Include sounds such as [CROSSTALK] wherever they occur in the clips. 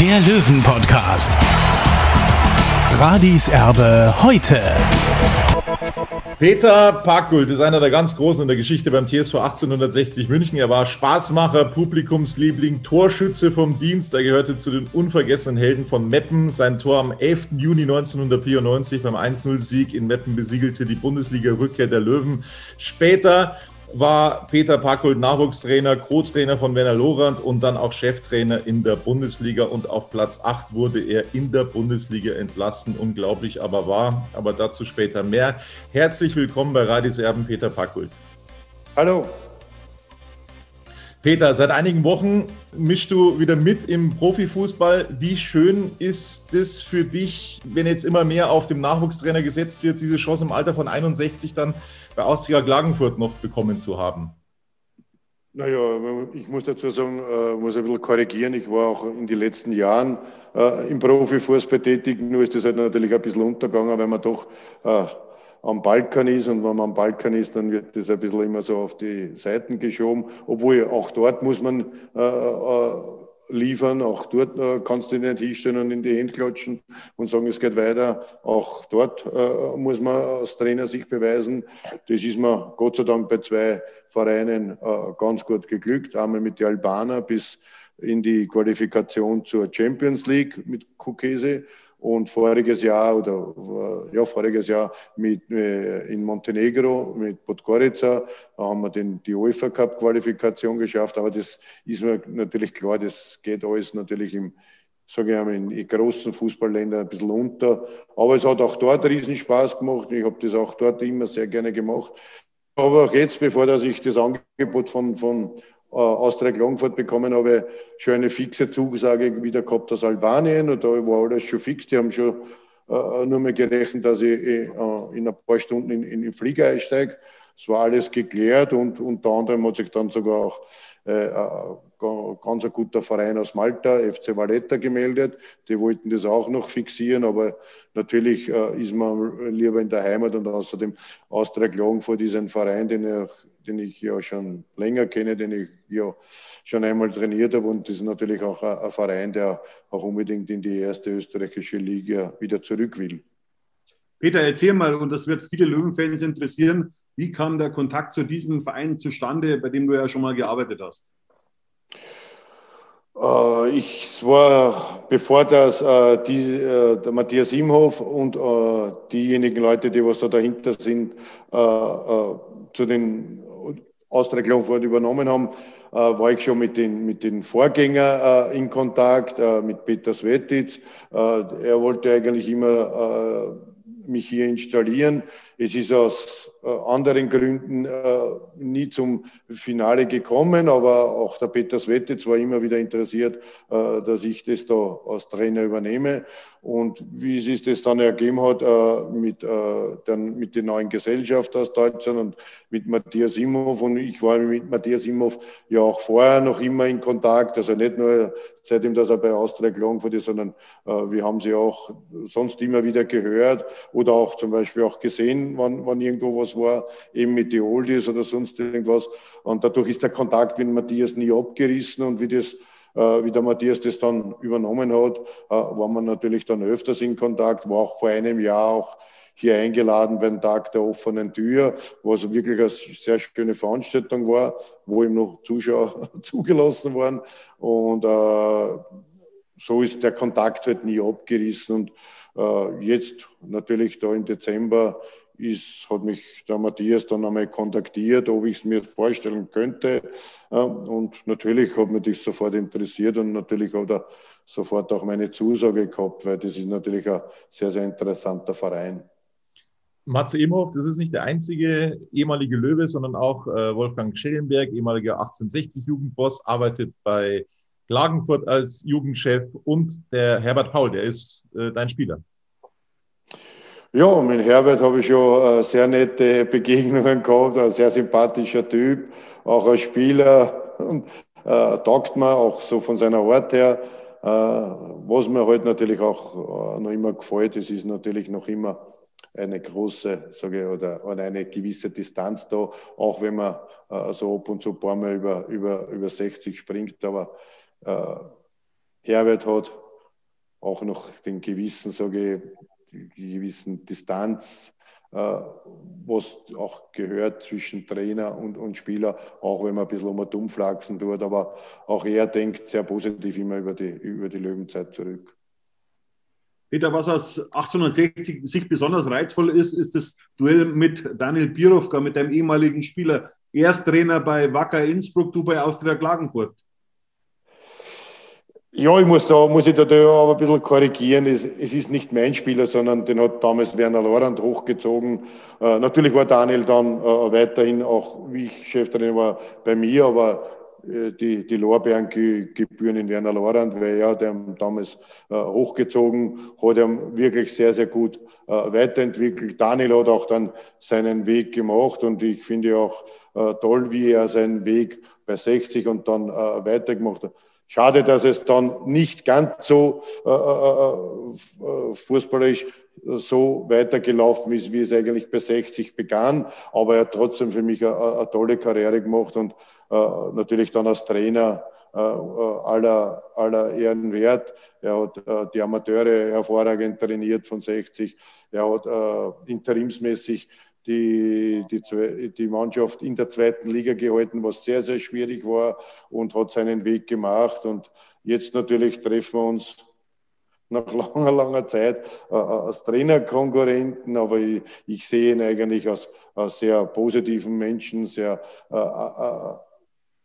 der Löwen-Podcast. Radis Erbe heute. Peter Parkgult ist einer der ganz Großen in der Geschichte beim TSV 1860 München. Er war Spaßmacher, Publikumsliebling, Torschütze vom Dienst. Er gehörte zu den unvergessenen Helden von Meppen. Sein Tor am 11. Juni 1994 beim 1-0-Sieg in Meppen besiegelte die Bundesliga-Rückkehr der Löwen. Später war Peter Packold Nachwuchstrainer, Co-Trainer von Werner Lorand und dann auch Cheftrainer in der Bundesliga und auf Platz 8 wurde er in der Bundesliga entlassen. Unglaublich aber wahr, aber dazu später mehr. Herzlich willkommen bei Radis Erben, Peter Packold. Hallo. Peter, seit einigen Wochen mischst du wieder mit im Profifußball. Wie schön ist es für dich, wenn jetzt immer mehr auf dem Nachwuchstrainer gesetzt wird, diese Chance im Alter von 61 dann bei Austria Klagenfurt noch bekommen zu haben? Naja, ich muss dazu sagen, äh, muss ein bisschen korrigieren. Ich war auch in den letzten Jahren äh, im Profifußball tätig. Nur ist das halt natürlich ein bisschen untergegangen, weil man doch äh, am Balkan ist und wenn man am Balkan ist, dann wird das ein bisschen immer so auf die Seiten geschoben. Obwohl auch dort muss man äh, äh, liefern, auch dort äh, kannst du nicht hinstellen und in die Hände klatschen und sagen, es geht weiter. Auch dort äh, muss man als Trainer sich beweisen. Das ist mir Gott sei Dank bei zwei Vereinen äh, ganz gut geglückt. Einmal mit den Albaner bis in die Qualifikation zur Champions League mit Kukese und voriges Jahr oder ja voriges Jahr mit äh, in Montenegro mit Podgorica haben wir den die UEFA Cup Qualifikation geschafft. Aber das ist mir natürlich klar, das geht alles natürlich im sage ich einmal, in großen Fußballländern ein bisschen unter. Aber es hat auch dort riesen Spaß gemacht. Ich habe das auch dort immer sehr gerne gemacht. Aber auch jetzt, bevor dass ich das Angebot von, von Austria Klagenfurt bekommen habe, schon eine fixe Zusage wieder gehabt aus Albanien und da war alles schon fix. Die haben schon äh, nur mehr gerechnet, dass ich äh, in ein paar Stunden in, in den Flieger einsteige. Es war alles geklärt und unter anderem hat sich dann sogar auch äh, ganz ein guter Verein aus Malta, FC Valletta, gemeldet. Die wollten das auch noch fixieren, aber natürlich äh, ist man lieber in der Heimat und außerdem Austria Klagenfurt ist ein Verein, den ich, den ich ja schon länger kenne, den ich ja schon einmal trainiert habe und das ist natürlich auch ein, ein Verein, der auch unbedingt in die erste österreichische Liga wieder zurück will. Peter, erzähl mal, und das wird viele Löwenfans interessieren, wie kam der Kontakt zu diesem Verein zustande, bei dem du ja schon mal gearbeitet hast? Äh, ich war, bevor das äh, die, äh, der Matthias Imhoff und äh, diejenigen Leute, die was da dahinter sind, äh, äh, zu den Austria Klagenfurt übernommen haben, war ich schon mit den, mit den Vorgängern in Kontakt, mit Peter Svetic. er wollte eigentlich immer mich hier installieren. Es ist aus äh, anderen Gründen äh, nie zum Finale gekommen, aber auch der Peter Swetitz war immer wieder interessiert, äh, dass ich das da als Trainer übernehme. Und wie es sich das dann ergeben hat mit, dann mit den neuen Gesellschaften aus Deutschland und mit Matthias Imhoff und ich war mit Matthias Imhoff ja auch vorher noch immer in Kontakt, also nicht nur seitdem, dass er bei Austria Klagenfurt ist, sondern wir haben sie auch sonst immer wieder gehört oder auch zum Beispiel auch gesehen, wann, wann irgendwo was war, eben mit die Oldies oder sonst irgendwas. Und dadurch ist der Kontakt mit Matthias nie abgerissen und wie das äh, wie der Matthias das dann übernommen hat, äh, war man natürlich dann öfters in Kontakt, war auch vor einem Jahr auch hier eingeladen beim Tag der offenen Tür, was wirklich eine sehr schöne Veranstaltung war, wo ihm noch Zuschauer [LAUGHS] zugelassen waren. Und äh, so ist der Kontakt halt nie abgerissen. Und äh, jetzt natürlich da im Dezember ist, hat mich der Matthias dann einmal kontaktiert, ob ich es mir vorstellen könnte. Und natürlich hat mich das sofort interessiert und natürlich hat er sofort auch meine Zusage gehabt, weil das ist natürlich ein sehr, sehr interessanter Verein. Matze Imhoff, das ist nicht der einzige ehemalige Löwe, sondern auch äh, Wolfgang Schellenberg, ehemaliger 1860 Jugendboss, arbeitet bei Klagenfurt als Jugendchef und der Herbert Paul, der ist äh, dein Spieler. Ja, mit Herbert habe ich schon äh, sehr nette Begegnungen gehabt, ein sehr sympathischer Typ, auch als Spieler und äh, taugt mir auch so von seiner Art her. Äh, was mir halt natürlich auch äh, noch immer gefällt, es ist natürlich noch immer eine große, sage ich, oder, oder eine gewisse Distanz da, auch wenn man äh, so ab und zu ein paar Mal über, über, über 60 springt, aber äh, Herbert hat auch noch den gewissen, sage ich, gewissen Distanz, äh, was auch gehört zwischen Trainer und, und Spieler, auch wenn man ein bisschen um und dumm flachsen tut, aber auch er denkt sehr positiv immer über die, über die Löwenzeit zurück. Peter, was aus 1860 sich besonders reizvoll ist, ist das Duell mit Daniel Birovka, mit deinem ehemaligen Spieler. Ersttrainer bei Wacker Innsbruck, du bei Austria Klagenfurt. Ja, ich muss da, muss ich da, aber ein bisschen korrigieren. Es, es, ist nicht mein Spieler, sondern den hat damals Werner Lorand hochgezogen. Äh, natürlich war Daniel dann äh, weiterhin auch, wie ich Cheftrainer war, bei mir, aber äh, die, die Lorbeeren gebühren in Werner Lorand, weil er der damals äh, hochgezogen, hat er wirklich sehr, sehr gut äh, weiterentwickelt. Daniel hat auch dann seinen Weg gemacht und ich finde auch äh, toll, wie er seinen Weg bei 60 und dann weitergemacht hat. Schade, dass es dann nicht ganz so äh, äh, äh, fußballerisch so weitergelaufen ist, wie es eigentlich bei 60 begann. Aber er hat trotzdem für mich eine, eine tolle Karriere gemacht und äh, natürlich dann als Trainer äh, aller, aller Ehren wert. Er hat äh, die Amateure hervorragend trainiert von 60. Er hat interimsmäßig die, die, die Mannschaft in der zweiten Liga gehalten, was sehr, sehr schwierig war und hat seinen Weg gemacht. Und jetzt natürlich treffen wir uns nach [LAUGHS] langer, langer Zeit äh, als Trainerkonkurrenten, aber ich, ich, sehe ihn eigentlich als, als sehr positiven Menschen, sehr äh, äh,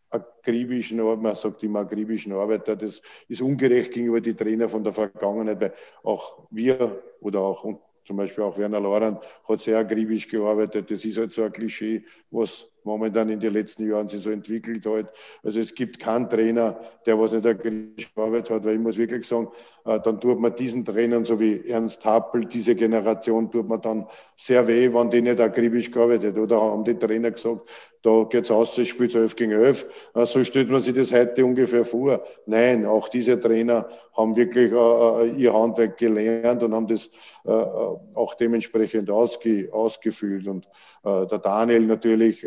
akribischen, man sagt immer akribischen Arbeiter. Das ist ungerecht gegenüber die Trainer von der Vergangenheit, weil auch wir oder auch zum Beispiel auch Werner Lorand hat sehr akribisch gearbeitet. Das ist halt so ein Klischee, was momentan in den letzten Jahren sich so entwickelt hat. Also es gibt keinen Trainer, der was nicht akribisch gearbeitet hat, weil ich muss wirklich sagen, äh, dann tut man diesen Trainern, so wie Ernst Happel, diese Generation, tut man dann sehr weh, wenn die nicht akribisch gearbeitet. Oder haben die Trainer gesagt, da geht's aus, das spielt 11 gegen 11. Äh, so stellt man sich das heute ungefähr vor. Nein, auch diese Trainer haben wirklich äh, ihr Handwerk gelernt und haben das auch dementsprechend ausge, ausgefüllt. Und der Daniel natürlich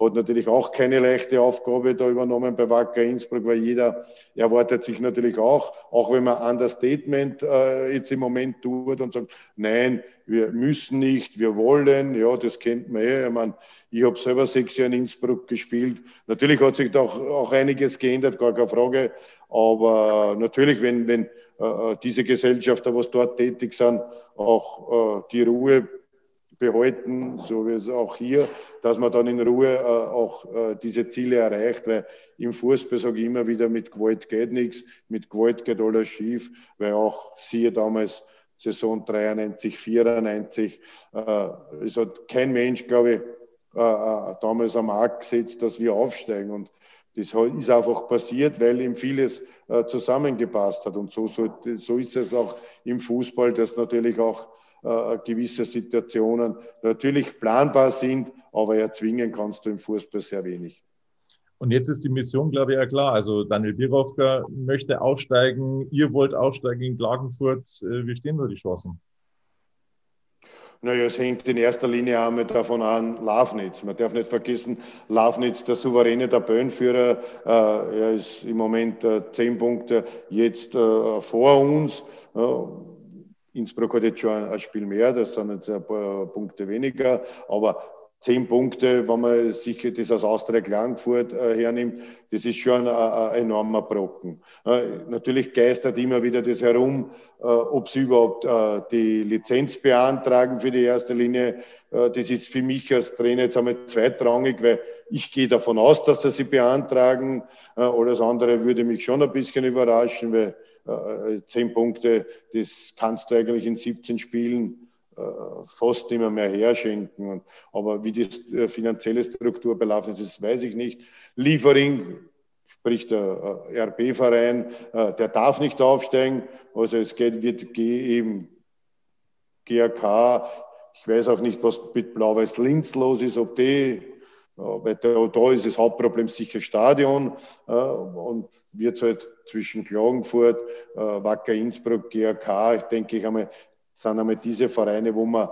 hat natürlich auch keine leichte Aufgabe da übernommen bei Wacker Innsbruck, weil jeder erwartet sich natürlich auch, auch wenn man Understatement äh, jetzt im Moment tut und sagt, nein, wir müssen nicht, wir wollen, ja, das kennt man eh. Ich, mein, ich habe selber sechs Jahre in Innsbruck gespielt. Natürlich hat sich da auch, auch einiges geändert, gar keine Frage. Aber natürlich, wenn, wenn äh, diese Gesellschafter, was dort tätig sind, auch äh, die Ruhe behalten, so wie es auch hier, dass man dann in Ruhe äh, auch äh, diese Ziele erreicht, weil im Fußball sage ich immer wieder, mit Gewalt geht nichts, mit Gewalt geht alles schief, weil auch siehe damals Saison 93, 94, äh, es hat kein Mensch, glaube ich, äh, äh, damals am Markt gesetzt, dass wir aufsteigen und das ist einfach passiert, weil ihm vieles äh, zusammengepasst hat. Und so, so, so ist es auch im Fußball, dass natürlich auch äh, gewisse Situationen natürlich planbar sind, aber erzwingen kannst du im Fußball sehr wenig. Und jetzt ist die Mission, glaube ich, ja klar. Also Daniel Birovka möchte aufsteigen, ihr wollt aufsteigen in Klagenfurt. Äh, wie stehen da die Chancen? Naja, es hängt in erster Linie einmal davon an, Lafnitz. Man darf nicht vergessen, Lafnitz, der souveräne Tabellenführer, äh, er ist im Moment äh, zehn Punkte jetzt äh, vor uns. Innsbruck hat jetzt schon ein Spiel mehr, das sind jetzt ein paar Punkte weniger, aber zehn Punkte, wenn man sich das aus Austria Klagenfurt äh, hernimmt, das ist schon ein, enormer Brocken. Äh, natürlich geistert immer wieder das herum, äh, ob sie überhaupt die Lizenz beantragen für die erste Linie. Das ist für mich als Trainer jetzt einmal zweitrangig, weil ich gehe davon aus, dass sie beantragen. Alles andere würde mich schon ein bisschen überraschen, weil zehn Punkte, das kannst du eigentlich in 17 Spielen äh, fast immer mehr herschenken. Aber wie die äh, finanzielle Struktur belaufen ist, weiß ich nicht. Liefering sprich der äh, RB-Verein, äh, der darf nicht aufsteigen. Also es geht, wird eben GAK, ich weiß auch nicht, was mit Blau-Weiß Linz los ist, ob die, weil da, da ist das Hauptproblem sicher Stadion und wird halt zwischen Klagenfurt, Wacker Innsbruck, GAK, ich denke ich einmal, sind einmal diese Vereine, wo man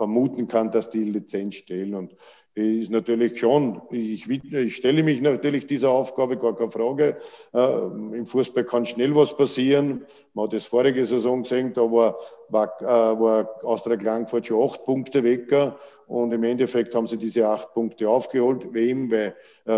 vermuten kann, dass die Lizenz stellen. Und ist natürlich schon, ich, ich, stelle mich natürlich dieser Aufgabe, gar keine Frage. Äh, Im Fußball kann schnell was passieren. Man hat das vorige Saison gesehen, da war, war, äh, war Austria Klangfurt schon acht Punkte weg. Und im Endeffekt haben sie diese acht Punkte aufgeholt. Wem? Weil äh,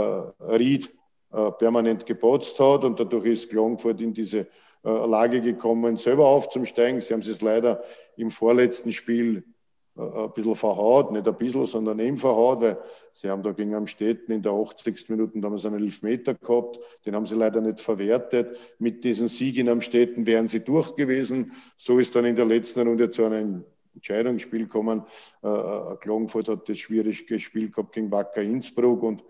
Ried äh, permanent gepotzt hat und dadurch ist Klangfurt in diese äh, Lage gekommen, selber aufzusteigen. Sie haben es leider im vorletzten Spiel ein bisschen verhaut, nicht ein bisschen, sondern eben verhaut, weil sie haben da gegen Amstetten in der 80. Minute damals einen Elfmeter gehabt, den haben sie leider nicht verwertet. Mit diesen Sieg in Amstetten wären sie durch gewesen. So ist dann in der letzten Runde zu einem Entscheidungsspiel gekommen. Äh, äh Klagenfurt hat das schwierig gespielt gehabt gegen Wacker Innsbruck und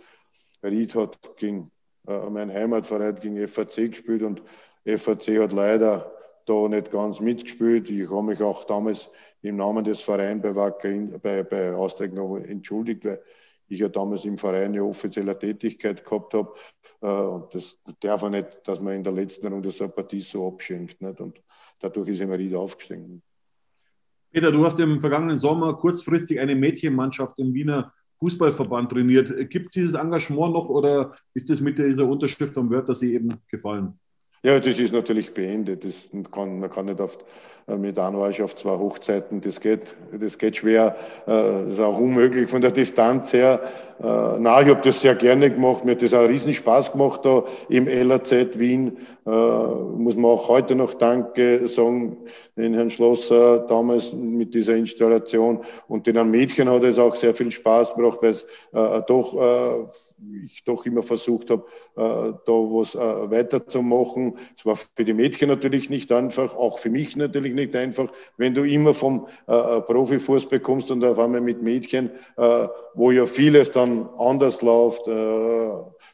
Ried hat gegen äh, mein Heimatverein gegen FAC gespielt und FAC hat leider da nicht ganz mitgespielt. Ich habe mich auch damals im Namen des Vereins bei, Wacker, bei, bei Austria entschuldigt, weil ich ja damals im Verein eine offizielle Tätigkeit gehabt habe. Äh, und das darf auch nicht, dass man in der letzten Runde so eine Partie so abschenkt. Nicht? Und dadurch ist immer wieder aufgestiegen. Peter, du hast im vergangenen Sommer kurzfristig eine Mädchenmannschaft im Wiener Fußballverband trainiert. Gibt es dieses Engagement noch oder ist es mit dieser Unterschrift am Wörthersee eben gefallen? Ja, das ist natürlich beendet. Das kann, man kann nicht auf, äh, mit Anweisung auf zwei Hochzeiten, das geht, das geht schwer. Das äh, ist auch unmöglich von der Distanz her. Äh, na, ich habe das sehr gerne gemacht. Mir hat das auch riesen Spaß gemacht da im LAZ Wien. Muss man auch heute noch Danke sagen den Herrn Schlosser damals mit dieser Installation. Und den Mädchen hat es auch sehr viel Spaß gebracht, weil es doch ich doch immer versucht habe, äh, da was äh, weiterzumachen. Es war für die Mädchen natürlich nicht einfach, auch für mich natürlich nicht einfach, wenn du immer vom äh, Profifußball kommst und auf einmal mit Mädchen, wo ja vieles dann anders läuft,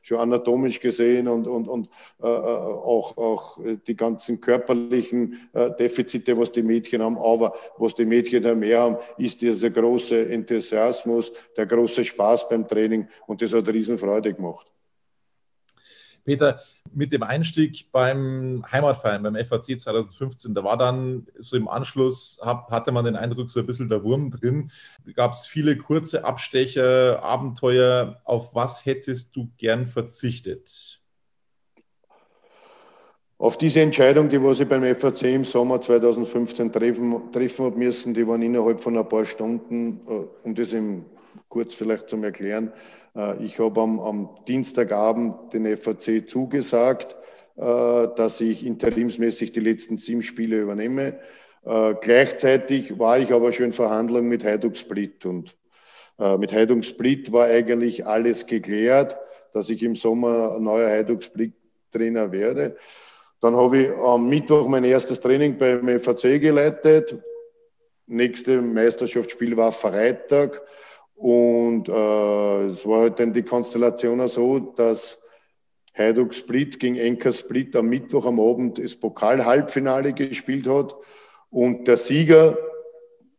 schon anatomisch gesehen und, und, und auch, auch die ganzen körperlichen Defizite, was die Mädchen haben. Aber was die Mädchen da mehr haben, ist dieser große Enthusiasmus, der große Spaß beim Training und das hat riesen Freude gemacht. Peter, mit dem Einstieg beim Heimatverein, beim FAC 2015, da war dann so im Anschluss, hatte man den Eindruck, so ein bisschen der Wurm drin. Gab es viele kurze Abstecher, Abenteuer. Auf was hättest du gern verzichtet? Auf diese Entscheidung, die was ich beim FAC im Sommer 2015 treffen, treffen habe müssen, die waren innerhalb von ein paar Stunden, äh, um das im, kurz vielleicht zum Erklären, ich habe am, am, Dienstagabend den FAC zugesagt, äh, dass ich interimsmäßig die letzten sieben Spiele übernehme. Äh, gleichzeitig war ich aber schon in Verhandlungen mit Heiduk Split und mit Heiduk Split war eigentlich alles geklärt, dass ich im Sommer neuer Heiduk Split Trainer werde. Dann habe ich am Mittwoch mein erstes Training beim FAC geleitet. Nächste Meisterschaftsspiel war Freitag. Und äh, es war halt dann die Konstellation auch so, dass Heiduk Split gegen Enker Split am Mittwoch am Abend das Pokal-Halbfinale gespielt hat. Und der Sieger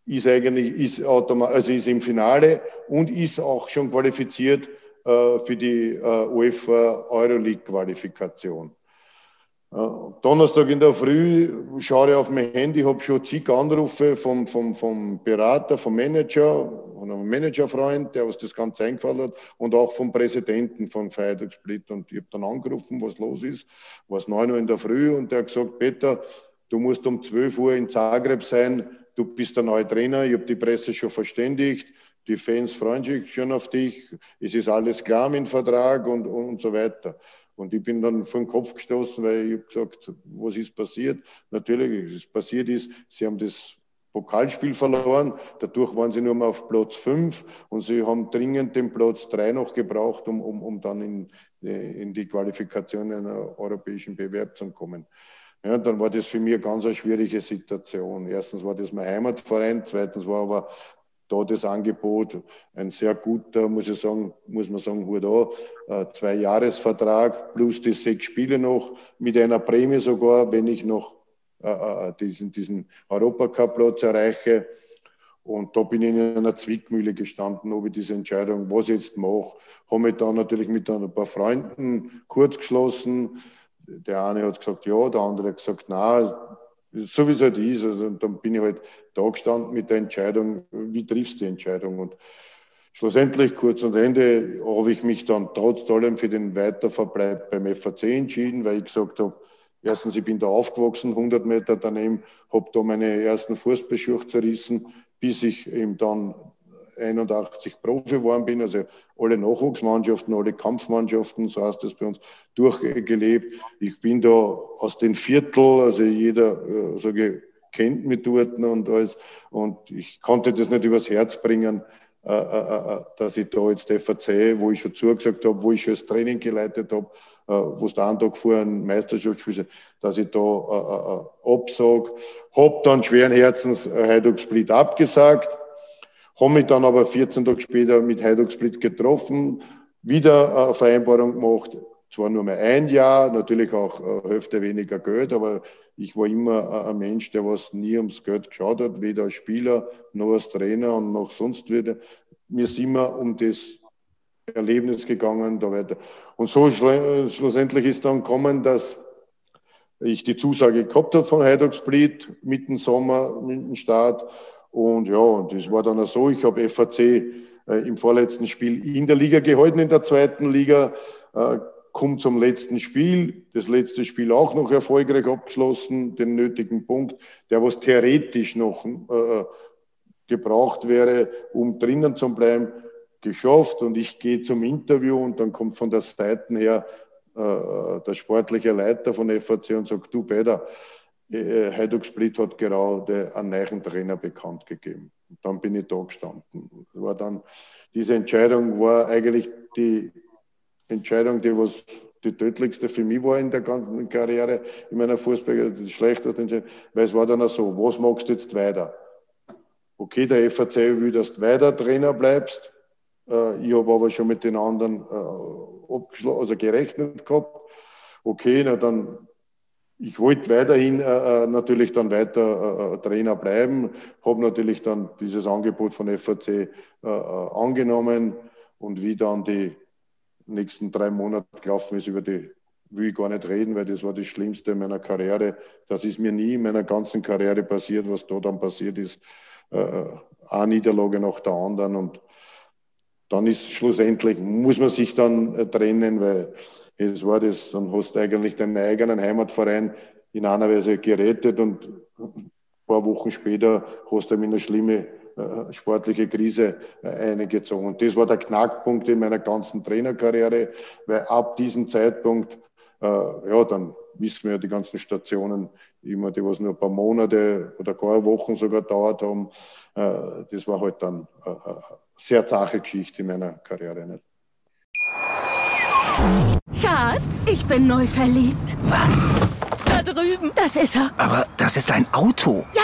ist eigentlich ist also ist im Finale und ist auch schon qualifiziert äh, für die äh, UEFA Euroleague-Qualifikation. Donnerstag in der Früh schaue ich auf mein Handy, habe schon zig Anrufe vom, vom, vom Berater, vom Manager, und einem Managerfreund, der uns das Ganze eingefallen hat, und auch vom Präsidenten von Feiertag Split. Und ich habe dann angerufen, was los ist. War es 9 Uhr in der Früh und der hat gesagt, Peter, du musst um 12 Uhr in Zagreb sein, du bist der neue Trainer, ich habe die Presse schon verständigt, die Fans freuen sich schon auf dich, es ist alles klar mit dem Vertrag und, und so weiter. Und ich bin dann den Kopf gestoßen, weil ich habe gesagt, was ist passiert? Natürlich, was passiert ist, sie haben das Pokalspiel verloren. Dadurch waren sie nur mal auf Platz 5 und sie haben dringend den Platz 3 noch gebraucht, um, um, um dann in, in die Qualifikation einer europäischen Bewerb zu kommen. Ja, dann war das für mich eine ganz schwierige Situation. Erstens war das mein Heimatverein, zweitens war aber da das Angebot, ein sehr guter, muss ich sagen, muss man sagen, Hut da, äh, zwei Jahresvertrag plus die sechs Spiele noch mit einer Prämie sogar, wenn ich noch äh, äh diesen, diesen Europacup-Platz erreiche. Und da bin ich in einer Zwickmühle gestanden, ob ich diese Entscheidung, was ich jetzt mache. Habe mich dann natürlich mit ein paar Freunden kurz geschlossen. Der eine hat gesagt ja, der andere hat gesagt nein, so wie es halt ist. Also, dann bin ich halt da gestanden mit der Entscheidung, wie triffst du die Entscheidung? Und schlussendlich, kurz und Ende, habe ich mich dann trotz allem für den Weiterverbleib beim FAC entschieden, weil ich gesagt habe, erstens, ich bin da aufgewachsen, 100 Meter daneben, habe da meine ersten Fußbeschuch zerrissen, bis ich eben dann 81 Profi geworden bin, also alle Nachwuchsmannschaften, alle Kampfmannschaften, so heißt das bei uns, durchgelebt. Ich bin da aus den Viertel, also jeder, äh, sage kennt mich dort und alles. Und ich konnte das nicht übers Herz bringen, äh, äh, äh dass ich da jetzt FAC, wo ich schon zugesagt habe, wo ich schon das Training geleitet habe, äh, wo es einen Tag vor einem Meisterschaftsspiel dass ich da äh, äh, absage. Hab dann schweren Herzens Heiduk Split abgesagt habe mich dann aber 14 Tage später mit Heiduk Split getroffen, wieder eine Vereinbarung gemacht. Zwar nur mehr ein Jahr, natürlich auch Hälfte weniger Geld, aber ich war immer ein Mensch, der was nie ums Geld geschaut hat, weder als Spieler noch als Trainer und noch sonst wieder. Mir ist immer um das Erlebnis gegangen, da weiter. Und so schlussendlich ist dann gekommen, dass ich die Zusage gehabt habe von Heiduk Split mitten Sommer, mitten Start und ja, das war dann auch so. Ich habe FAC äh, im vorletzten Spiel in der Liga gehalten, in der zweiten Liga. Äh, kommt zum letzten Spiel. Das letzte Spiel auch noch erfolgreich abgeschlossen, den nötigen Punkt, der was theoretisch noch äh, gebraucht wäre, um drinnen zu bleiben, geschafft. Und ich gehe zum Interview und dann kommt von der Seite her äh, der sportliche Leiter von FAC und sagt, du Peter, äh, Heiduk Split hat gerade einen neuen Trainer bekannt gegeben. Und dann bin ich da gestanden. War dann, diese Entscheidung war eigentlich die Entscheidung, die was die tödlichste für mich war in der ganzen Karriere, in meiner Fußball, die schlechteste Entscheidung, weil es war dann auch so, was machst du jetzt weiter? Okay, der FAC will, dass du weiter Trainer bleibst. Äh, ich habe aber schon mit den anderen äh, also gerechnet gehabt. Okay, na dann ich wollte weiterhin äh, äh, natürlich dann weiter äh, Trainer bleiben, habe natürlich dann dieses Angebot von FAC äh, angenommen und wie dann die nächsten drei Monate gelaufen ist, über die will ich gar nicht reden, weil das war das Schlimmste in meiner Karriere. Das ist mir nie in meiner ganzen Karriere passiert, was da dann passiert ist. eine Niederlage nach der anderen und dann ist schlussendlich, muss man sich dann trennen, weil es war das, dann hast du eigentlich deinen eigenen Heimatverein in einer Weise gerettet und ein paar Wochen später hast du ihm in eine schlimme äh, sportliche Krise äh, eingezogen. Und das war der Knackpunkt in meiner ganzen Trainerkarriere, weil ab diesem Zeitpunkt, äh, ja, dann wissen wir ja die ganzen Stationen immer, die was nur ein paar Monate oder gar Wochen sogar dauert haben. Äh, das war halt dann eine äh, äh, sehr zache Geschichte in meiner Karriere. Nicht? Schatz, ich bin neu verliebt. Was? Da drüben. Das ist er. Aber das ist ein Auto. Ja,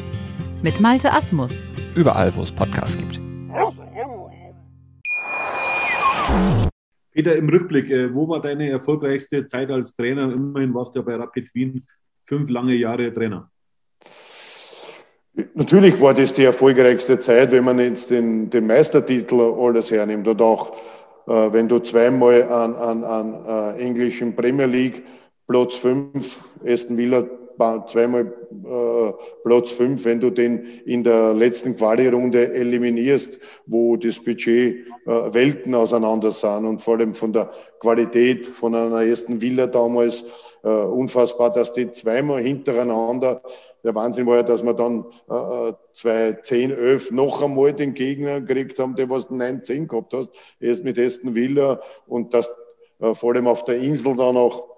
mit Malte Asmus. Überall, wo es Podcasts gibt. Peter, im Rückblick, äh, wo war deine erfolgreichste Zeit als Trainer? Immerhin warst du ja bei Rapid Wien fünf lange Jahre Trainer. Natürlich war das die erfolgreichste Zeit, wenn man jetzt den, den Meistertitel alles hernimmt oder auch äh, wenn du zweimal an, an, an äh, englischen Premier League Platz 5 Aston Villa zweimal äh, Platz fünf, wenn du den in der letzten Quali-Runde eliminierst, wo das Budget äh, Welten auseinander sind und vor allem von der Qualität von einer ersten Villa damals äh, unfassbar, dass die zweimal hintereinander der Wahnsinn war ja, dass wir dann äh, 2010, 11 noch einmal den Gegner gekriegt haben, der was 9, 10 gehabt hast, erst mit Aston Villa und das äh, vor allem auf der Insel dann auch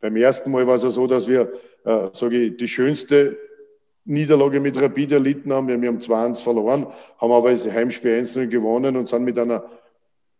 beim ersten Mal war es ja so, dass wir, äh, sage ich, die schönste Niederlage mit Rapid erlitten haben. Wir haben 2-1 verloren, haben aber das Heimspiel 1-0 gewonnen und sind mit einer,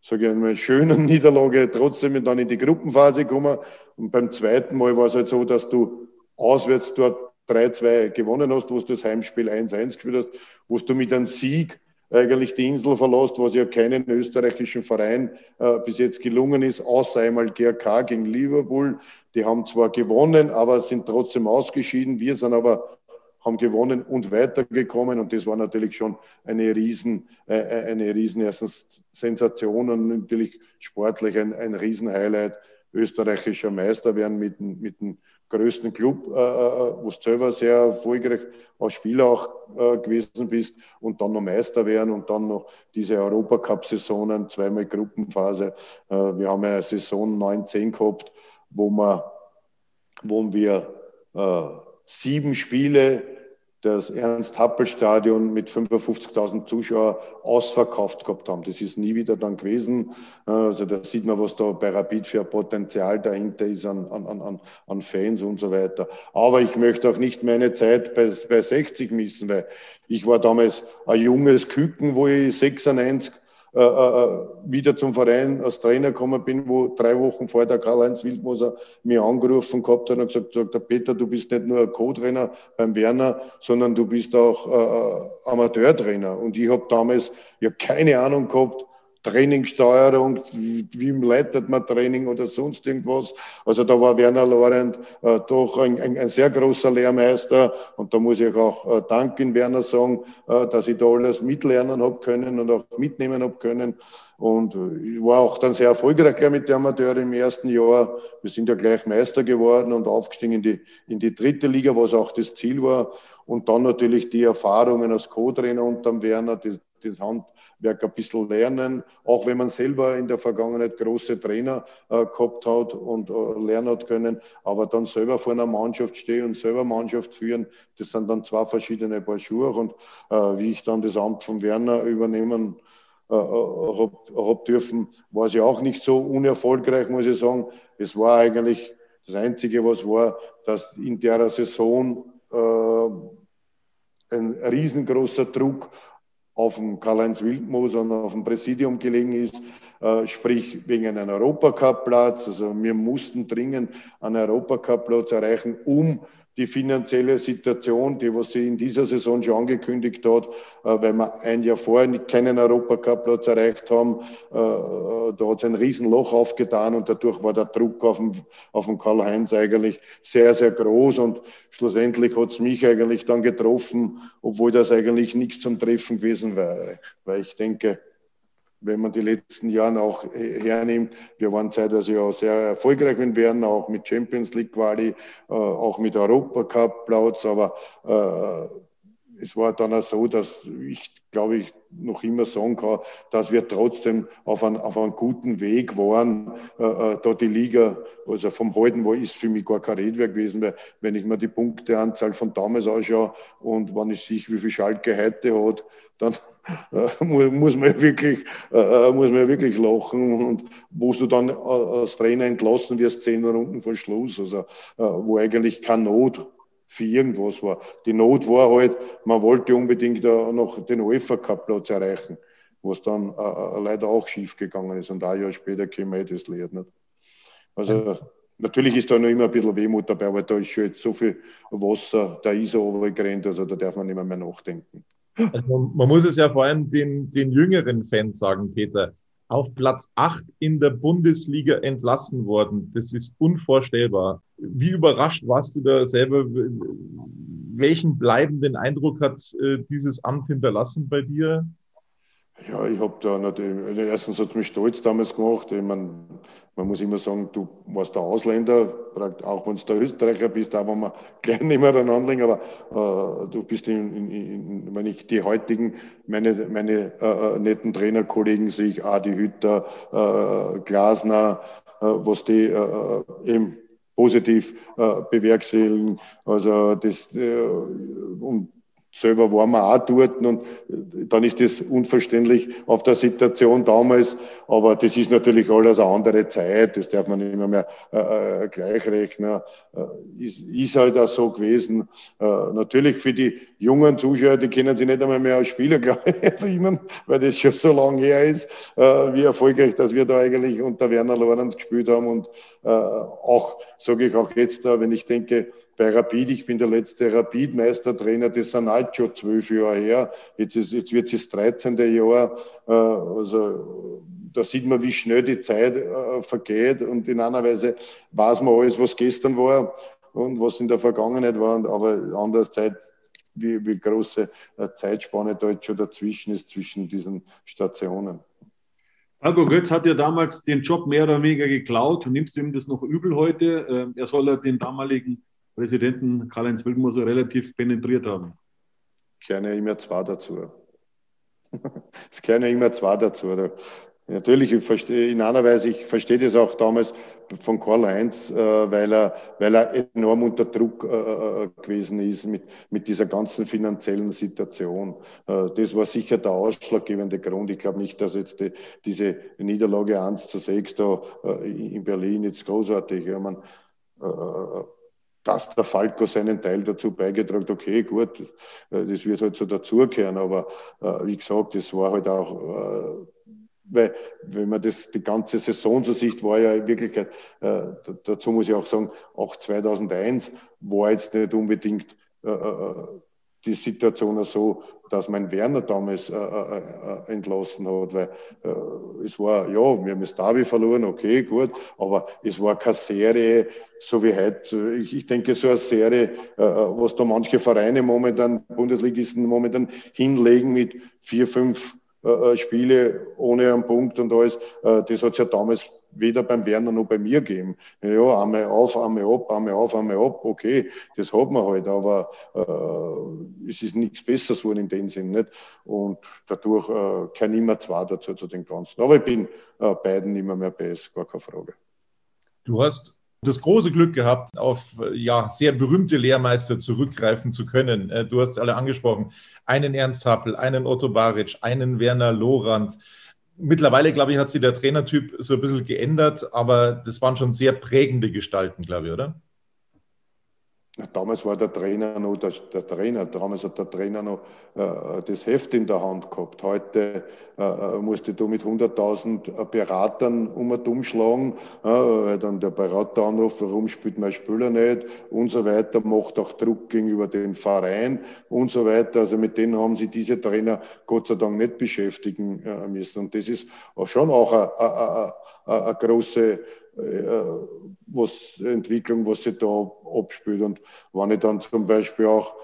sage ich einmal, schönen [LAUGHS] Niederlage trotzdem dann in die Gruppenphase gekommen. Und beim zweiten Mal war es halt so, dass du auswärts dort 3-2 gewonnen hast, wo du das Heimspiel 1-1 gespielt hast, wo du mit einem Sieg eigentlich die Insel verlässt, was ja keinen österreichischen Verein äh, bis jetzt gelungen ist, außer einmal GRK gegen Liverpool. Die haben zwar gewonnen, aber sind trotzdem ausgeschieden. Wir sind aber haben gewonnen und weitergekommen und das war natürlich schon eine riesen, äh, äh eine riesen erstens Sensation und natürlich sportlich ein, ein Riesenhighlight österreichischer Meister werden mit, mit dem größten Club, äh, äh, wo du selber sehr erfolgreich als Spieler auch äh, gewesen bist und dann noch Meister werden und dann noch diese Europacup-Saisonen, zweimal Gruppenphase. Äh, wir haben eine Saison 19 gehabt, wo wir, wo wir äh, sieben Spiele das Ernst-Happel-Stadion mit 55.000 Zuschauern ausverkauft gehabt haben. Das ist nie wieder dann gewesen. Also da sieht man, was da bei Rapid für ein Potenzial dahinter ist an, an, an, an Fans und so weiter. Aber ich möchte auch nicht meine Zeit bei, bei 60 missen, weil ich war damals ein junges Küken, wo ich 96 äh, äh, wieder zum Verein als Trainer gekommen bin, wo drei Wochen vorher der Karl-Heinz Wildmoser mir angerufen gehabt hat und gesagt, sagt, der Peter, du bist nicht nur ein Co-Trainer beim Werner, sondern du bist auch äh, Amateurtrainer. Und ich habe damals ja keine Ahnung gehabt, Trainingssteuerung, wie leitet man Training oder sonst irgendwas. Also da war Werner Laurent äh, doch ein, ein, ein, sehr großer Lehrmeister und da muss ich auch äh, danken Werner sagen, äh, dass ich da alles mitlernen habe können und auch mitnehmen habe können. Und äh, ich war auch dann sehr erfolgreich gleich mit der Amateur im ersten Jahr. Wir sind ja gleich Meister geworden und aufgestiegen in die, in die dritte Liga, was auch das Ziel war. Und dann natürlich die Erfahrungen als Co-Trainer unterm Werner, das, das Hand, Werk ein bisschen lernen, auch wenn man selber in der Vergangenheit große Trainer äh, gehabt hat und äh, lernen hat können, aber dann selber vor einer Mannschaft stehen und selber Mannschaft führen, das sind dann zwei verschiedene Paar Schuhe und äh, wie ich dann das Amt von Werner übernehmen äh, habe hab dürfen, war es ja auch nicht so unerfolgreich, muss ich sagen. Es war eigentlich das Einzige, was war, dass in der Saison äh, ein riesengroßer Druck auf dem Karl-Heinz Wildmoos und auf dem Präsidium gelegen ist, äh, sprich wegen einem Europacup-Platz. Also wir mussten dringend einen Europacup-Platz erreichen, um die finanzielle Situation, die was sie in dieser Saison schon angekündigt hat, äh, weil wir ein Jahr vorher keinen Europacup-Platz erreicht haben, äh, äh, da hat es ein Riesenloch aufgetan und dadurch war der Druck auf den, auf den Karl-Heinz eigentlich sehr, sehr groß und schlussendlich hat es mich eigentlich dann getroffen, obwohl das eigentlich nichts zum Treffen gewesen wäre, weil ich denke, wenn man die letzten Jahre auch hernimmt, wir waren zeitweise ja sehr erfolgreich. Mit Werden, auch mit Champions League Quali, äh, auch mit Europacup Platz, aber äh, es war dann auch so, dass ich, glaube ich, noch immer sagen kann, dass wir trotzdem auf, ein, auf einem guten Weg waren, äh, äh, da die Liga, also vom Halten war, ist für mich gar kein Redwerk gewesen, weil wenn ich mir die Punkteanzahl von damals anschaue und wenn ich sehe, wie viel Schalke heute hat, dann [LAUGHS] äh, muss man wirklich, äh, äh, muss man wirklich lachen und wo du dann äh, als Trainer entlassen wirst, zehn Runden vor Schluss, also äh, wo eigentlich keine Not für irgendwas war. Die Not war halt, man wollte unbedingt noch den UEFA Cup Platz erreichen, was dann äh, leider auch schief gegangen ist. Und ein Jahr später käme ich das Lied nicht. Also, natürlich ist da noch immer ein bisschen Wehmut dabei, aber da ist schon jetzt so viel Wasser, da ist er runtergerannt, also da darf man nicht mehr, mehr nachdenken. Also man muss es ja vor allem den, den jüngeren Fans sagen, Peter. Auf Platz 8 in der Bundesliga entlassen worden. Das ist unvorstellbar. Wie überrascht warst du da selber? Welchen bleibenden Eindruck hat äh, dieses Amt hinterlassen bei dir? Ja, ich habe da natürlich, erstens hat es mich stolz damals gemacht. Ich mein, man muss immer sagen, du warst der Ausländer, auch wenn du der Österreicher bist, auch wenn wir [LAUGHS] nicht mehr aneinander aber äh, du bist in, in, in, wenn ich die heutigen, meine, meine äh, netten Trainerkollegen sehe ich, Adi Hütter, äh, Glasner, äh, was die äh, eben positiv äh, bewerkstelligen. Also das äh, und selber waren wir auch dort und dann ist das unverständlich auf der Situation damals. Aber das ist natürlich alles eine andere Zeit. Das darf man nicht mehr, äh, äh gleich rechnen. Äh, ist, ist halt auch so gewesen. Äh, natürlich für die jungen Zuschauer, die kennen sich nicht einmal mehr als Spieler, glaube ich, [LAUGHS] weil das schon so lange her ist, äh, wie erfolgreich, dass wir da eigentlich unter Werner Lorenz gespielt haben. Und äh, auch, sage ich auch jetzt, wenn ich denke, bei Rapid, ich bin der letzte Rapid-Meistertrainer, das sind halt schon zwölf Jahre her. Jetzt, ist, jetzt wird es das 13. Jahr. Äh, also da sieht man, wie schnell die Zeit äh, vergeht und in einer Weise weiß man alles, was gestern war und was in der Vergangenheit war. Aber anders Zeit, wie, wie große äh, Zeitspanne da jetzt schon dazwischen ist, zwischen diesen Stationen. Falco Götz hat ja damals den Job mehr oder weniger geklaut. Nimmst du ihm das noch übel heute? Er soll ja den damaligen Präsidenten Karl-Heinz Wildmoser relativ penetriert haben? Gehören ja immer zwei dazu. [LAUGHS] es ja immer zwei dazu. Natürlich, ich verstehe, in einer Weise, ich verstehe das auch damals von Karl-Heinz, äh, weil, er, weil er enorm unter Druck äh, äh, gewesen ist mit, mit dieser ganzen finanziellen Situation. Äh, das war sicher der ausschlaggebende Grund. Ich glaube nicht, dass jetzt die, diese Niederlage 1 zu 6 da äh, in Berlin jetzt großartig, ja, man, äh, dass der Falco seinen Teil dazu beigetragen hat, okay, gut, das wird halt so dazugehören, aber wie gesagt, das war halt auch, weil, wenn man das, die ganze Saison so sieht, war ja in Wirklichkeit, äh, dazu muss ich auch sagen, auch 2001 war jetzt nicht unbedingt äh, äh, die Situation so, dass mein Werner damals äh, äh, äh, entlassen hat, weil äh, es war, ja, wir haben das Derby verloren, okay, gut, aber es war keine Serie, so wie heute. Ich, ich denke, so eine Serie, äh, was da manche Vereine momentan, Bundesligisten momentan hinlegen mit vier, fünf äh, Spiele ohne einen Punkt und alles, das hat es ja damals weder beim Werner noch bei mir geben. Ja, einmal auf, einmal ab, einmal auf, einmal ab, okay, das hat man halt, aber äh, es ist nichts Besseres geworden in dem Sinn nicht. Und dadurch äh, kann immer zwei dazu zu den Ganzen. Aber ich bin äh, beiden immer mehr besser, gar keine Frage. Du hast das große Glück gehabt, auf ja, sehr berühmte Lehrmeister zurückgreifen zu können. Äh, du hast alle angesprochen. Einen Ernst Happel, einen Otto Baric, einen Werner Lorand mittlerweile, glaube ich, hat sich der Trainertyp so ein bisschen geändert, aber das waren schon sehr prägende Gestalten, glaube ich, oder? Damals war der Trainer noch der, der, Trainer, damals hat der Trainer noch äh, das Heft in der Hand gehabt. Heute äh, äh musste du mit 100.000 äh, Beratern um und umschlagen, äh, weil dann der Berater anruft, warum spielt mein Spieler nicht und so weiter, macht auch Druck gegenüber dem Verein und so weiter. Also mit denen haben sich diese Trainer Gott sei Dank nicht beschäftigen äh, müssen. Und das ist schon auch eine große äh, was Entwicklung, was sich da abspielt. Und wenn ich dann zum Beispiel auch,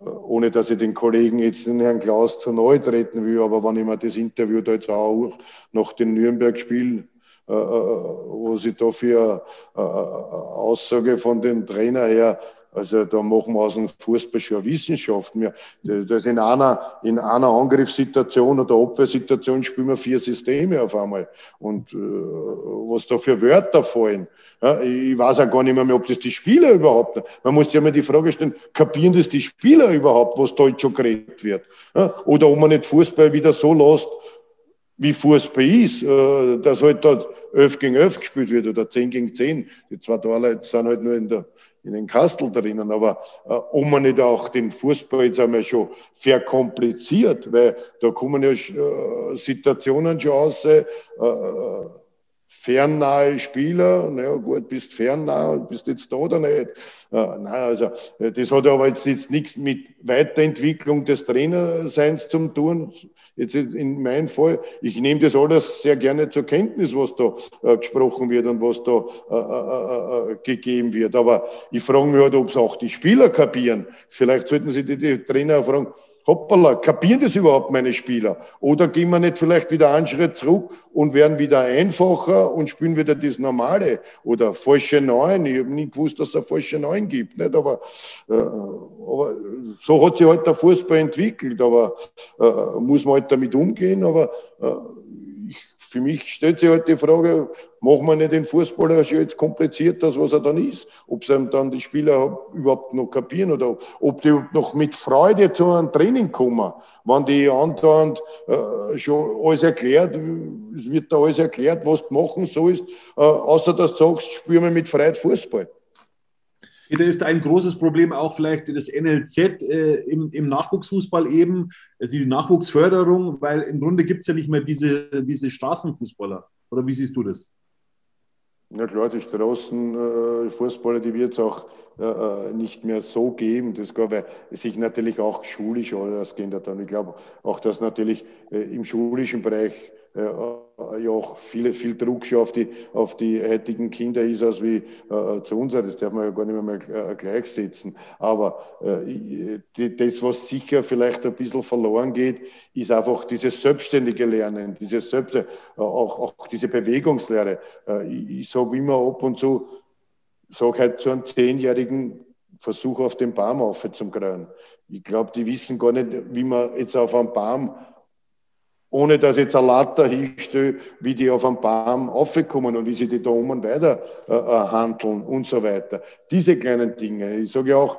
äh, ohne dass ich den Kollegen jetzt den Herrn Klaus zu neu treten will, aber wenn ich mir das Interview da jetzt auch nach den Nürnberg-Spielen äh, wo sie da für Aussage von dem Trainer her also da machen wir aus dem Fußball schon Wissenschaft. Wir, das in einer, in einer Angriffssituation oder Abwehrsituation spielen wir vier Systeme auf einmal. Und äh, was da für Wörter fallen. Ja, ich weiß auch gar nicht mehr, ob das die Spieler überhaupt, man muss ja mal die Frage stellen, kapieren das die Spieler überhaupt, was da jetzt schon geredet wird? Ja, oder ob man nicht Fußball wieder so lässt, wie Fußball ist, äh, dass halt dort 11 gegen 11 gespielt wird oder 10 gegen 10. Die zwei Torleute sind halt nur in der in den Kastel drinnen. Aber äh, ob man nicht auch den Fußball jetzt einmal schon verkompliziert, weil da kommen ja äh, Situationen schon aus, äh, fernnahe Spieler, naja gut, bist fernnah, bist jetzt da oder nicht. Äh, nein, also das hat aber jetzt, jetzt nichts mit Weiterentwicklung des Trainerseins zu tun, Jetzt in meinem Fall, ich nehme das alles sehr gerne zur Kenntnis, was da äh, gesprochen wird und was da äh, äh, äh, äh gegeben wird. Aber ich frage mich halt, ob es auch die Spieler kapieren. Vielleicht sollten Sie die, die Trainer fragen, hoppala, kapieren das überhaupt meine Spieler? Oder gehen wir nicht vielleicht wieder einen Schritt zurück und werden wieder einfacher und spielen wieder das Normale? Oder falsche Neun, ich habe nicht gewusst, dass es falsche Neun gibt, nicht? Aber, äh, aber so hat sich halt der Fußball entwickelt, aber äh, muss man halt damit umgehen, aber äh, für mich stellt sich halt die Frage, machen wir nicht den Fußballer schon jetzt kompliziert, das was er dann ist? Ob sie dann die Spieler überhaupt noch kapieren oder ob die noch mit Freude zu einem Training kommen, wenn die andauernd äh, schon alles erklärt, es wird da alles erklärt, was du machen sollst, äh, außer dass du sagst, spielen wir mit Freiheit Fußball. Da ist ein großes Problem auch vielleicht das NLZ äh, im, im, Nachwuchsfußball eben, also die Nachwuchsförderung, weil im Grunde gibt es ja nicht mehr diese, diese Straßenfußballer. Oder wie siehst du das? Ja klar, die Straßenfußballer, die wird es auch äh, äh, nicht mehr so geben. Das gar, weil sich natürlich auch schulisch alles geändert hat. Ich glaube auch, dass natürlich äh, im schulischen Bereich ja auch viel, viel Druck schon auf die, auf die heutigen Kinder ist, als wie äh, zu uns. Das darf man ja gar nicht mehr, äh, gleichsetzen. Aber äh, die, das, was sicher vielleicht ein bisschen verloren geht, ist einfach dieses selbstständige Lernen, dieses Selbst, äh, auch, auch diese Bewegungslehre. Äh, ich, ich sage immer ab und zu, sage halt zu einem Zehnjährigen, Versuch auf den Baum aufzukriegen. Ich glaube, die wissen gar nicht, wie man jetzt auf einem Baum ohne dass jetzt ein Latter hinstelle, wie die auf einen Baum aufkommen und wie sie die da oben weiter äh, äh, handeln und so weiter. Diese kleinen Dinge. Ich sage ja auch,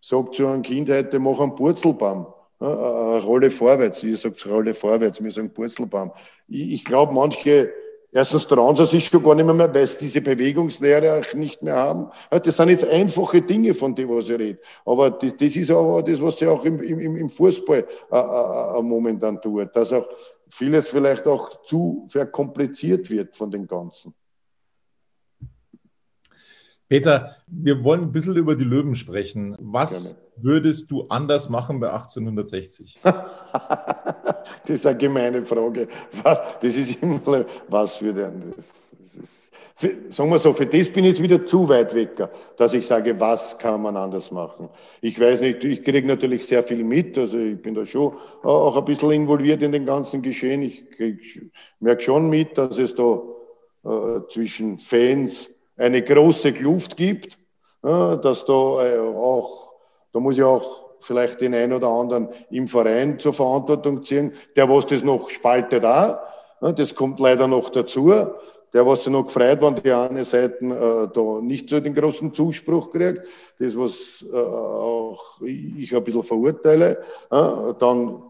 sag zu einem Kind heute, mach einen Purzelbaum. Äh, eine Rolle vorwärts. Ich sage Rolle vorwärts, wir sagen Purzelbaum. Ich, ich glaube, manche Erstens trauen sie sich schon gar nicht mehr, weil sie diese Bewegungslehre auch nicht mehr haben. Das sind jetzt einfache Dinge, von denen was ich rede. Aber das, das ist auch das, was sie auch im, im, im Fußball äh, äh, äh, momentan tut. Dass auch vieles vielleicht auch zu verkompliziert wird von den Ganzen. Peter, wir wollen ein bisschen über die Löwen sprechen. Was Gerne. würdest du anders machen bei 1860? [LAUGHS] [LAUGHS] das ist eine gemeine Frage. Das ist immer, was für denn das? das ist, für, sagen wir so, für das bin ich jetzt wieder zu weit weg, dass ich sage, was kann man anders machen. Ich weiß nicht, ich kriege natürlich sehr viel mit, also ich bin da schon auch ein bisschen involviert in den ganzen Geschehen. Ich merke schon mit, dass es da äh, zwischen Fans, eine große Kluft gibt, dass da äh, auch, da muss ich auch vielleicht den einen oder anderen im Verein zur Verantwortung ziehen, der was das noch spaltet da, das kommt leider noch dazu, der was sich noch gefreut, wenn die eine Seite äh, da nicht so den großen Zuspruch kriegt, das was äh, auch ich ein bisschen verurteile, äh, dann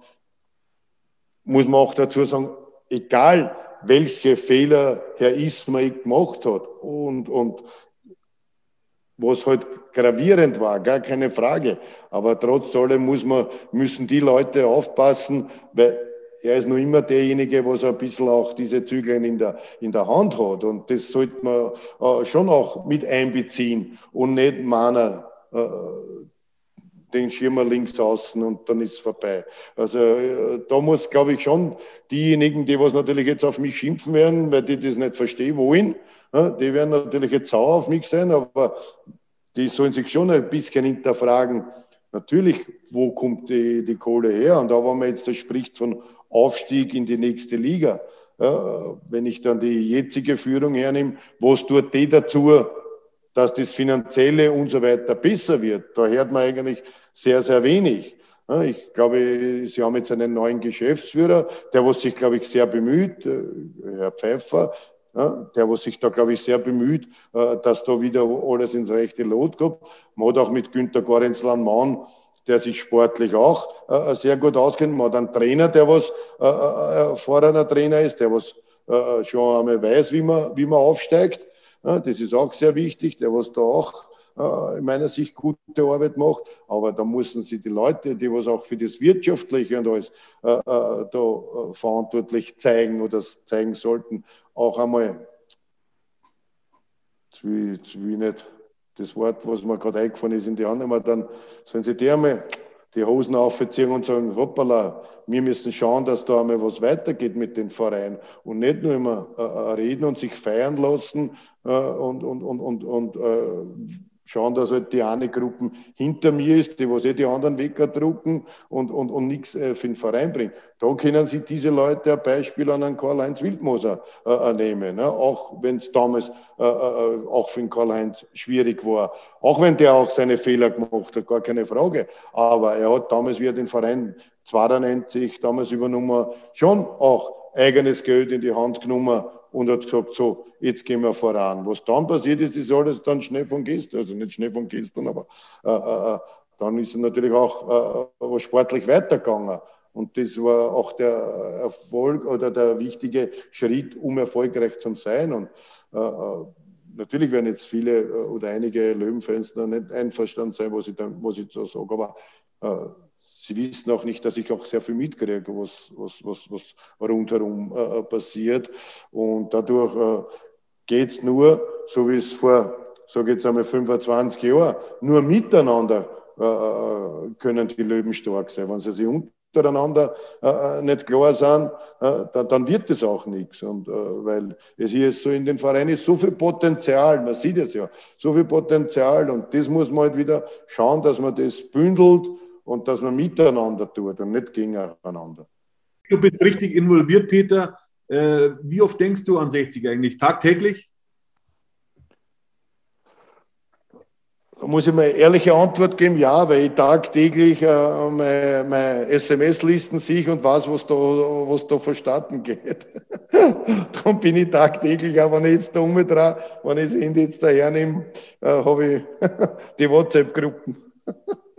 muss man auch dazu sagen, egal welche Fehler Herr Ismail gemacht hat und, und was halt gravierend war, gar keine Frage. Aber trotz allem muss man, müssen die Leute aufpassen, weil er ist noch immer derjenige, was ein bisschen auch diese Zügel in der, in der Hand hat. Und das sollte man äh, schon auch mit einbeziehen und nicht meiner, äh, den Schirmer links außen und dann ist es vorbei. Also äh, da muss, glaube ich, schon diejenigen, die was natürlich jetzt auf mich schimpfen werden, weil die das nicht verstehen wollen, äh, die werden natürlich jetzt sauer auf mich sein, aber die sollen sich schon ein bisschen hinterfragen, natürlich, wo kommt die, die Kohle her? Und da, wenn man jetzt spricht von Aufstieg in die nächste Liga, ja, wenn ich dann die jetzige Führung hernehme, was tut die dazu, dass das Finanzielle und so weiter besser wird? Da hört man eigentlich sehr, sehr wenig. Ich glaube, Sie haben jetzt einen neuen Geschäftsführer, der was sich, glaube ich, sehr bemüht, äh, Herr Pfeiffer, der was sich da, glaube ich, sehr bemüht, äh, dass da wieder alles ins rechte Lot kommt. Man hat auch mit Günter Gorenzlan Mann, der sich sportlich auch äh, sehr gut auskennt. Man hat einen Trainer, der was erfahrener Trainer ist, der was schon einmal weiß, wie man, wie man aufsteigt. Das ist auch sehr wichtig, der was da auch äh, in meiner Sicht gute Arbeit macht. Aber da müssen sie die Leute, die was auch für das Wirtschaftliche und alles äh, äh, da äh, verantwortlich zeigen oder zeigen sollten, auch einmal, wie, nicht das Wort, was mir gerade eingefallen ist, in die Hand nehmen, dann sollen sie die einmal die Hosen aufziehen und sagen, hoppala, wir müssen schauen, dass da einmal was weitergeht mit den Vereinen und nicht nur immer äh, reden und sich feiern lassen äh, und, und, und, und, und schauen, dass halt die eine Gruppe hinter mir ist, die was eh die anderen weggedrucken und, und, und nichts äh, für den Verein bringt. Da können sich diese Leute ein Beispiel an einen Karl-Heinz Wildmoser äh, äh nehmen, ne? auch wenn es damals äh, äh, auch für den Karl-Heinz schwierig war. Auch wenn der auch seine Fehler gemacht hat, gar keine Frage. Aber er hat damals, wie er den Verein 92 damals übernommen, schon auch eigenes Geld in die Hand genommen und hat gesagt, so, jetzt gehen wir voran. Was dann passiert ist, ist alles dann schnell von gestern, also nicht schnell von gestern, aber äh, äh, äh dann ist es natürlich auch äh, sportlich weitergegangen. Und das war auch der Erfolg oder der wichtige Schritt, um erfolgreich zu sein. Und äh, äh natürlich werden jetzt viele äh, oder einige Löwenfans da nicht einverstanden sein, was ich, da, was ich so sage, aber äh, Sie wissen auch nicht, dass ich auch sehr viel mitkriege, was, was, was, was rundherum äh, passiert. Und dadurch äh, geht es nur, so wie es vor, sage ich jetzt einmal, 25 Jahren, nur miteinander äh, äh, können die Löwen stark sein. Wenn sie sich untereinander äh, äh, nicht klar sind, äh, dann, dann, wird das auch nichts. Und äh, weil es hier ist so in den Vereinen ist so viel Potenzial, man sieht es ja, so viel Potenzial und das muss man halt wieder schauen, dass man das bündelt und dass man miteinander tut und nicht gegeneinander. Du bist richtig involviert, Peter. Äh, wie oft denkst du an 60 eigentlich? Tagtäglich? Da muss ich mir ehrliche Antwort geben, ja, weil ich tagtäglich äh, meine, meine SMS-Listen sehe und weiß, was da, was da vonstatten geht. [LAUGHS] Darum bin ich tagtäglich, auch wenn ich jetzt da umdrehe, wenn ich das Handy jetzt daher nehme, äh, habe ich [LAUGHS] die WhatsApp-Gruppen. [LAUGHS]